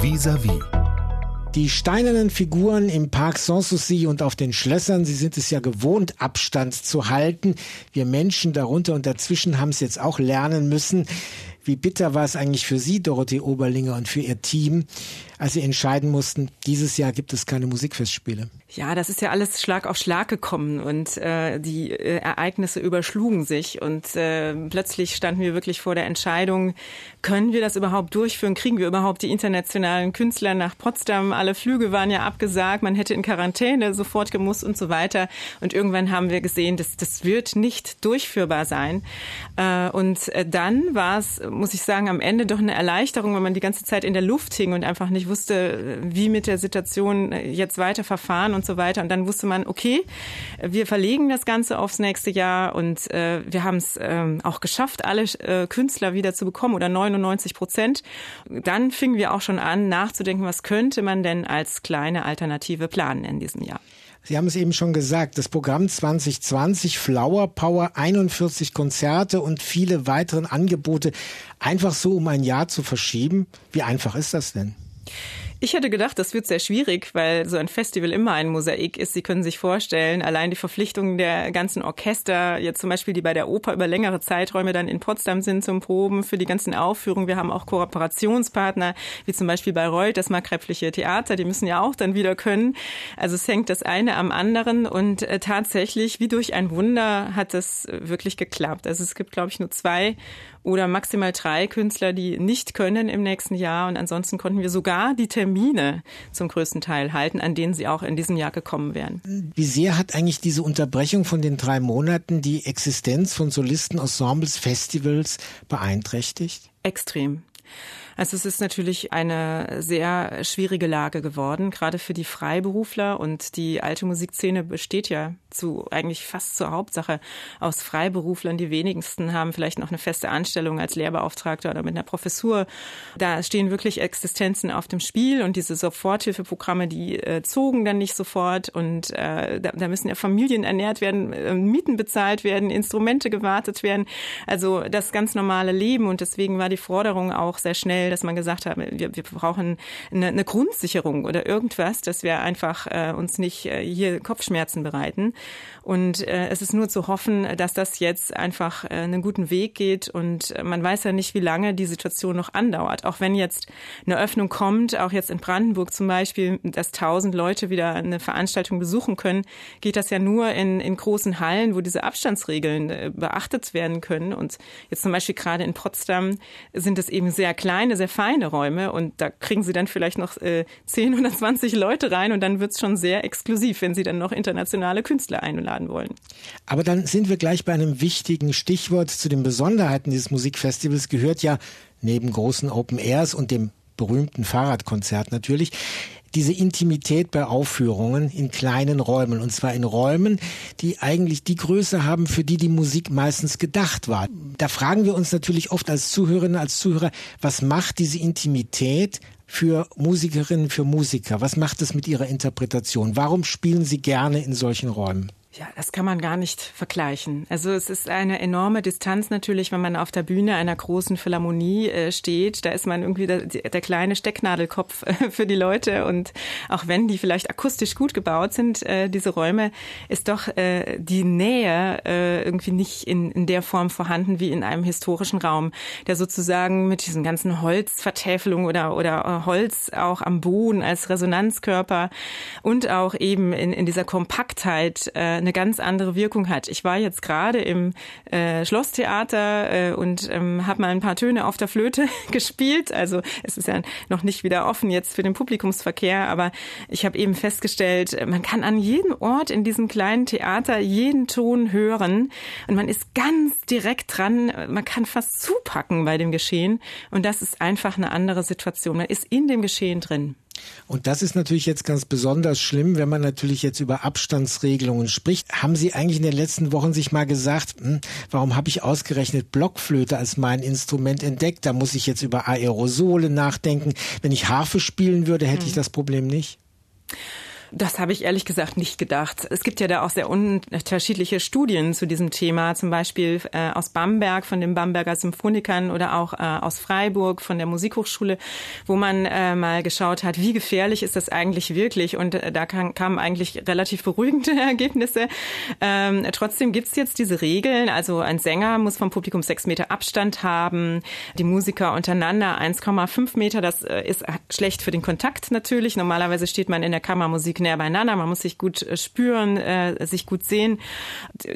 Vis-à-vis. Die steinernen Figuren im Park Sanssouci und auf den Schlössern, sie sind es ja gewohnt, Abstand zu halten. Wir Menschen darunter und dazwischen haben es jetzt auch lernen müssen. Wie bitter war es eigentlich für Sie, Dorothee Oberlinger, und für Ihr Team, als Sie entscheiden mussten, dieses Jahr gibt es keine Musikfestspiele? Ja, das ist ja alles Schlag auf Schlag gekommen und äh, die äh, Ereignisse überschlugen sich und äh, plötzlich standen wir wirklich vor der Entscheidung, können wir das überhaupt durchführen? Kriegen wir überhaupt die internationalen Künstler nach Potsdam? Alle Flüge waren ja abgesagt, man hätte in Quarantäne sofort gemusst und so weiter. Und irgendwann haben wir gesehen, das, das wird nicht durchführbar sein. Äh, und äh, dann war es, muss ich sagen, am Ende doch eine Erleichterung, wenn man die ganze Zeit in der Luft hing und einfach nicht wusste, wie mit der Situation jetzt weiter verfahren und so weiter. Und dann wusste man, okay, wir verlegen das Ganze aufs nächste Jahr und äh, wir haben es ähm, auch geschafft, alle äh, Künstler wieder zu bekommen oder 99 Prozent. Dann fingen wir auch schon an, nachzudenken, was könnte man denn als kleine Alternative planen in diesem Jahr. Sie haben es eben schon gesagt, das Programm 2020 Flower Power, 41 Konzerte und viele weitere Angebote, einfach so um ein Jahr zu verschieben. Wie einfach ist das denn? Ich hätte gedacht, das wird sehr schwierig, weil so ein Festival immer ein Mosaik ist. Sie können sich vorstellen, allein die Verpflichtungen der ganzen Orchester, jetzt zum Beispiel die bei der Oper über längere Zeiträume dann in Potsdam sind zum Proben für die ganzen Aufführungen. Wir haben auch Kooperationspartner, wie zum Beispiel Bayreuth, das Markgräfliche Theater, die müssen ja auch dann wieder können. Also es hängt das eine am anderen und äh, tatsächlich, wie durch ein Wunder, hat das wirklich geklappt. Also es gibt, glaube ich, nur zwei oder maximal drei Künstler, die nicht können im nächsten Jahr. Und ansonsten konnten wir sogar die Termine zum größten Teil halten, an denen sie auch in diesem Jahr gekommen wären. Wie sehr hat eigentlich diese Unterbrechung von den drei Monaten die Existenz von Solisten, Ensembles, Festivals beeinträchtigt? Extrem. Also es ist natürlich eine sehr schwierige Lage geworden, gerade für die Freiberufler und die alte Musikszene besteht ja zu eigentlich fast zur Hauptsache aus Freiberuflern. Die wenigsten haben vielleicht noch eine feste Anstellung als Lehrbeauftragter oder mit einer Professur. Da stehen wirklich Existenzen auf dem Spiel und diese Soforthilfeprogramme, die äh, zogen dann nicht sofort und äh, da, da, müssen ja Familien ernährt werden, äh, Mieten bezahlt werden, Instrumente gewartet werden. Also das ganz normale Leben und deswegen war die Forderung auch sehr schnell dass man gesagt hat, wir, wir brauchen eine, eine, Grundsicherung oder irgendwas, dass wir einfach äh, uns nicht äh, hier Kopfschmerzen bereiten. Und äh, es ist nur zu hoffen, dass das jetzt einfach äh, einen guten Weg geht. Und man weiß ja nicht, wie lange die Situation noch andauert. Auch wenn jetzt eine Öffnung kommt, auch jetzt in Brandenburg zum Beispiel, dass tausend Leute wieder eine Veranstaltung besuchen können, geht das ja nur in, in großen Hallen, wo diese Abstandsregeln äh, beachtet werden können. Und jetzt zum Beispiel gerade in Potsdam sind es eben sehr kleine, sehr feine Räume und da kriegen sie dann vielleicht noch äh, 10 oder 20 Leute rein und dann wird es schon sehr exklusiv, wenn sie dann noch internationale Künstler einladen wollen. Aber dann sind wir gleich bei einem wichtigen Stichwort zu den Besonderheiten dieses Musikfestivals gehört ja neben großen Open Airs und dem berühmten Fahrradkonzert natürlich diese Intimität bei Aufführungen in kleinen Räumen. Und zwar in Räumen, die eigentlich die Größe haben, für die die Musik meistens gedacht war. Da fragen wir uns natürlich oft als Zuhörerinnen, als Zuhörer, was macht diese Intimität für Musikerinnen, für Musiker? Was macht es mit ihrer Interpretation? Warum spielen sie gerne in solchen Räumen? Ja, das kann man gar nicht vergleichen. Also es ist eine enorme Distanz natürlich, wenn man auf der Bühne einer großen Philharmonie äh, steht. Da ist man irgendwie der, der kleine Stecknadelkopf für die Leute. Und auch wenn die vielleicht akustisch gut gebaut sind, äh, diese Räume, ist doch äh, die Nähe äh, irgendwie nicht in, in der Form vorhanden wie in einem historischen Raum, der sozusagen mit diesen ganzen Holzvertäfelungen oder, oder Holz auch am Boden als Resonanzkörper und auch eben in, in dieser Kompaktheit eine ganz andere Wirkung hat. Ich war jetzt gerade im äh, Schlosstheater äh, und ähm, habe mal ein paar Töne auf der Flöte gespielt. Also es ist ja noch nicht wieder offen jetzt für den Publikumsverkehr, aber ich habe eben festgestellt, man kann an jedem Ort in diesem kleinen Theater jeden Ton hören und man ist ganz direkt dran. Man kann fast zupacken bei dem Geschehen und das ist einfach eine andere Situation. Man ist in dem Geschehen drin. Und das ist natürlich jetzt ganz besonders schlimm, wenn man natürlich jetzt über Abstandsregelungen spricht. Haben Sie eigentlich in den letzten Wochen sich mal gesagt, hm, warum habe ich ausgerechnet Blockflöte als mein Instrument entdeckt? Da muss ich jetzt über Aerosole nachdenken. Wenn ich Harfe spielen würde, hätte hm. ich das Problem nicht. Das habe ich ehrlich gesagt nicht gedacht. Es gibt ja da auch sehr unterschiedliche Studien zu diesem Thema, zum Beispiel äh, aus Bamberg von den Bamberger Symphonikern oder auch äh, aus Freiburg von der Musikhochschule, wo man äh, mal geschaut hat, wie gefährlich ist das eigentlich wirklich. Und äh, da kann, kamen eigentlich relativ beruhigende Ergebnisse. Ähm, trotzdem gibt's jetzt diese Regeln. Also ein Sänger muss vom Publikum sechs Meter Abstand haben, die Musiker untereinander 1,5 Meter. Das äh, ist schlecht für den Kontakt natürlich. Normalerweise steht man in der Kammermusik näher beieinander. Man muss sich gut äh, spüren, äh, sich gut sehen.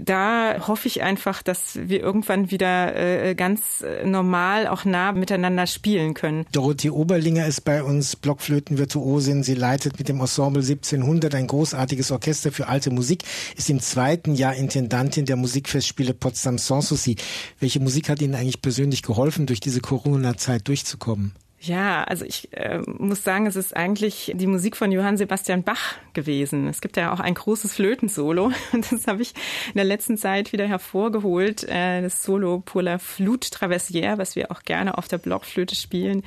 Da hoffe ich einfach, dass wir irgendwann wieder äh, ganz normal auch nah miteinander spielen können. Dorothee Oberlinger ist bei uns Blockflötenvirtuosin. Sie leitet mit dem Ensemble 1700 ein großartiges Orchester für alte Musik, ist im zweiten Jahr Intendantin der Musikfestspiele Potsdam Sanssouci. Welche Musik hat Ihnen eigentlich persönlich geholfen, durch diese Corona-Zeit durchzukommen? Ja, also ich äh, muss sagen, es ist eigentlich die Musik von Johann Sebastian Bach gewesen. Es gibt ja auch ein großes Flötensolo und das habe ich in der letzten Zeit wieder hervorgeholt. Äh, das Solo pour la Flute Traversière, was wir auch gerne auf der Blockflöte spielen.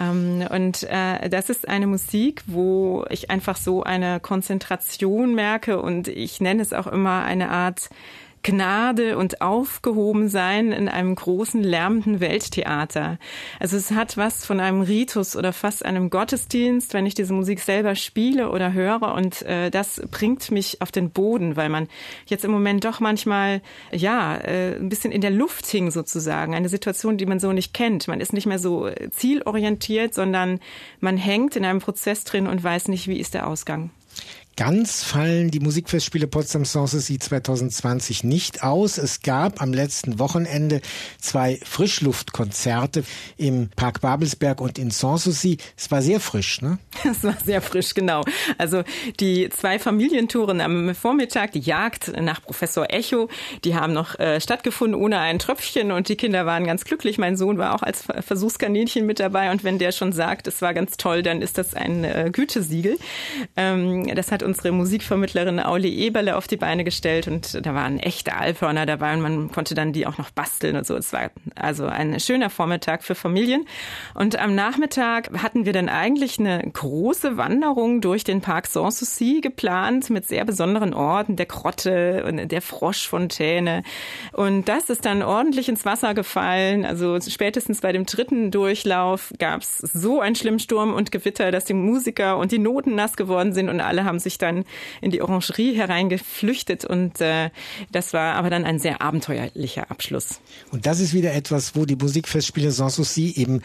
Ähm, und äh, das ist eine Musik, wo ich einfach so eine Konzentration merke und ich nenne es auch immer eine Art Gnade und aufgehoben sein in einem großen lärmenden Welttheater. Also es hat was von einem Ritus oder fast einem Gottesdienst, wenn ich diese Musik selber spiele oder höre und äh, das bringt mich auf den Boden, weil man jetzt im Moment doch manchmal ja äh, ein bisschen in der Luft hing sozusagen, eine Situation, die man so nicht kennt. Man ist nicht mehr so zielorientiert, sondern man hängt in einem Prozess drin und weiß nicht, wie ist der Ausgang. Ganz fallen die Musikfestspiele Potsdam Sanssouci 2020 nicht aus. Es gab am letzten Wochenende zwei Frischluftkonzerte im Park Babelsberg und in Sanssouci. Es war sehr frisch, ne? Es war sehr frisch, genau. Also die zwei Familientouren am Vormittag, die Jagd nach Professor Echo, die haben noch äh, stattgefunden ohne ein Tröpfchen und die Kinder waren ganz glücklich. Mein Sohn war auch als Versuchskaninchen mit dabei und wenn der schon sagt, es war ganz toll, dann ist das ein äh, Gütesiegel. Ähm, das hat hat unsere Musikvermittlerin Auli Eberle auf die Beine gestellt und da waren echte Alphörner dabei und man konnte dann die auch noch basteln und so. Es war also ein schöner Vormittag für Familien. Und am Nachmittag hatten wir dann eigentlich eine große Wanderung durch den Park Sanssouci geplant mit sehr besonderen Orten, der Krotte und der Froschfontäne. Und das ist dann ordentlich ins Wasser gefallen. Also spätestens bei dem dritten Durchlauf gab es so einen schlimmen Sturm und Gewitter, dass die Musiker und die Noten nass geworden sind und alle haben sich sich dann in die Orangerie hereingeflüchtet und äh, das war aber dann ein sehr abenteuerlicher Abschluss. Und das ist wieder etwas, wo die Musikfestspiele Sanssouci eben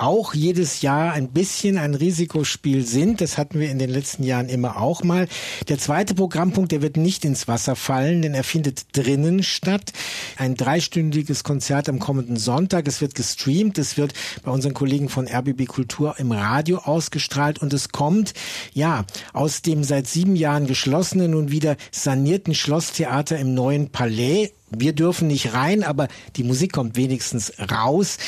auch jedes Jahr ein bisschen ein Risikospiel sind. Das hatten wir in den letzten Jahren immer auch mal. Der zweite Programmpunkt, der wird nicht ins Wasser fallen, denn er findet drinnen statt. Ein dreistündiges Konzert am kommenden Sonntag. Es wird gestreamt. Es wird bei unseren Kollegen von RBB Kultur im Radio ausgestrahlt und es kommt, ja, aus dem seit sieben Jahren geschlossenen und wieder sanierten Schlosstheater im neuen Palais. Wir dürfen nicht rein, aber die Musik kommt wenigstens raus.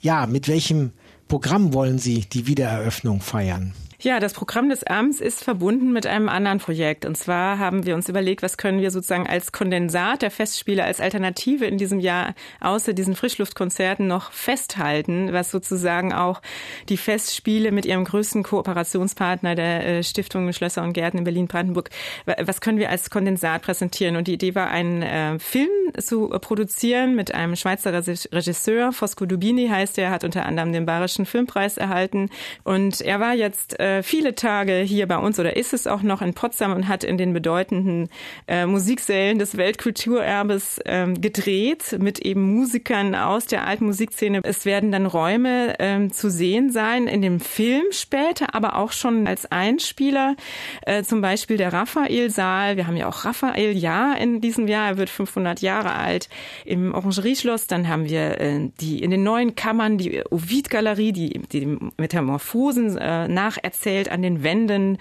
Ja, mit welchem Programm wollen Sie die Wiedereröffnung feiern? Ja, das Programm des Abends ist verbunden mit einem anderen Projekt. Und zwar haben wir uns überlegt, was können wir sozusagen als Kondensat der Festspiele, als Alternative in diesem Jahr außer diesen Frischluftkonzerten noch festhalten, was sozusagen auch die Festspiele mit ihrem größten Kooperationspartner der äh, Stiftung Schlösser und Gärten in Berlin-Brandenburg, was können wir als Kondensat präsentieren? Und die Idee war, einen äh, Film zu produzieren mit einem Schweizer Regisseur, Fosco Dubini heißt er, hat unter anderem den Bayerischen Filmpreis erhalten. Und er war jetzt äh, viele Tage hier bei uns oder ist es auch noch in Potsdam und hat in den bedeutenden äh, Musiksälen des Weltkulturerbes ähm, gedreht mit eben Musikern aus der alten Musikszene. Es werden dann Räume ähm, zu sehen sein in dem Film später, aber auch schon als Einspieler, äh, zum Beispiel der Raphael-Saal. Wir haben ja auch Raphael Jahr in diesem Jahr. Er wird 500 Jahre alt im Orangerieschloss. Dann haben wir äh, die in den neuen Kammern die Ovid-Galerie, die die Metamorphosen äh, nacherzählt erzählt an den Wänden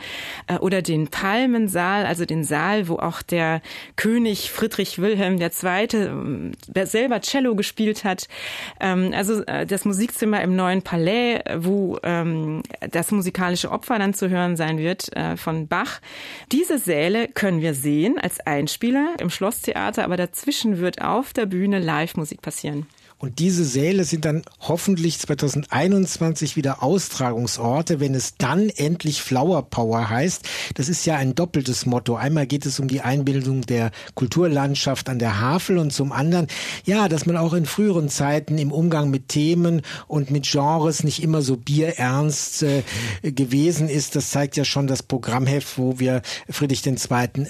äh, oder den Palmensaal, also den Saal, wo auch der König Friedrich Wilhelm II. Äh, selber Cello gespielt hat. Ähm, also äh, das Musikzimmer im neuen Palais, wo ähm, das musikalische Opfer dann zu hören sein wird äh, von Bach. Diese Säle können wir sehen als Einspieler im Schlosstheater, aber dazwischen wird auf der Bühne Live-Musik passieren. Und diese Säle sind dann hoffentlich 2021 wieder Austragungsorte, wenn es dann endlich Flower Power heißt. Das ist ja ein doppeltes Motto. Einmal geht es um die Einbildung der Kulturlandschaft an der Havel und zum anderen, ja, dass man auch in früheren Zeiten im Umgang mit Themen und mit Genres nicht immer so bierernst äh, gewesen ist. Das zeigt ja schon das Programmheft, wo wir Friedrich II.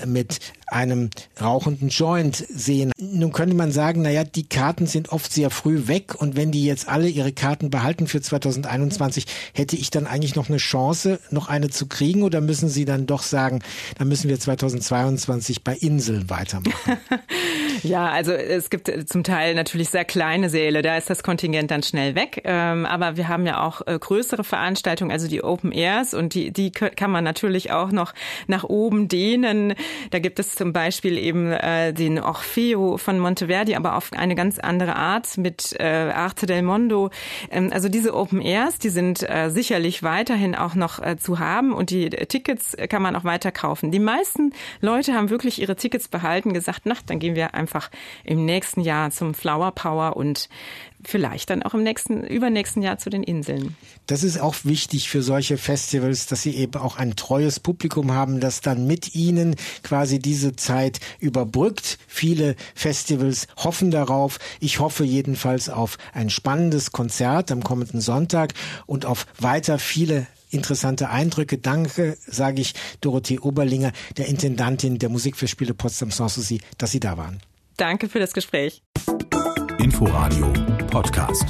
mit einem rauchenden Joint sehen. Nun könnte man sagen, naja, die Karten sind oft sehr früh weg und wenn die jetzt alle ihre Karten behalten für 2021, hätte ich dann eigentlich noch eine Chance, noch eine zu kriegen oder müssen Sie dann doch sagen, dann müssen wir 2022 bei Inseln weitermachen? ja, also es gibt zum Teil natürlich sehr kleine Säle, da ist das Kontingent dann schnell weg. Ähm, aber wir haben ja auch äh, größere Veranstaltungen, also die Open Airs und die, die kann man natürlich auch noch nach oben dehnen. Da gibt es zum Beispiel eben äh, den Orfeo von Monteverdi, aber auf eine ganz andere Art mit äh, Arte del Mondo. Ähm, also diese Open Airs, die sind äh, sicherlich weiterhin auch noch äh, zu haben und die Tickets kann man auch weiter kaufen. Die meisten Leute haben wirklich ihre Tickets behalten, gesagt, na, dann gehen wir einfach im nächsten Jahr zum Flower Power und vielleicht dann auch im nächsten, übernächsten Jahr zu den Inseln. Das ist auch wichtig für solche Festivals, dass sie eben auch ein treues Publikum haben, das dann mit ihnen quasi diese Zeit überbrückt. Viele Festivals hoffen darauf. Ich hoffe jedenfalls auf ein spannendes Konzert am kommenden Sonntag und auf weiter viele interessante Eindrücke. Danke, sage ich Dorothee Oberlinger, der Intendantin der Musikfestspiele Potsdam Sanssouci, dass Sie da waren. Danke für das Gespräch. Inforadio Podcast.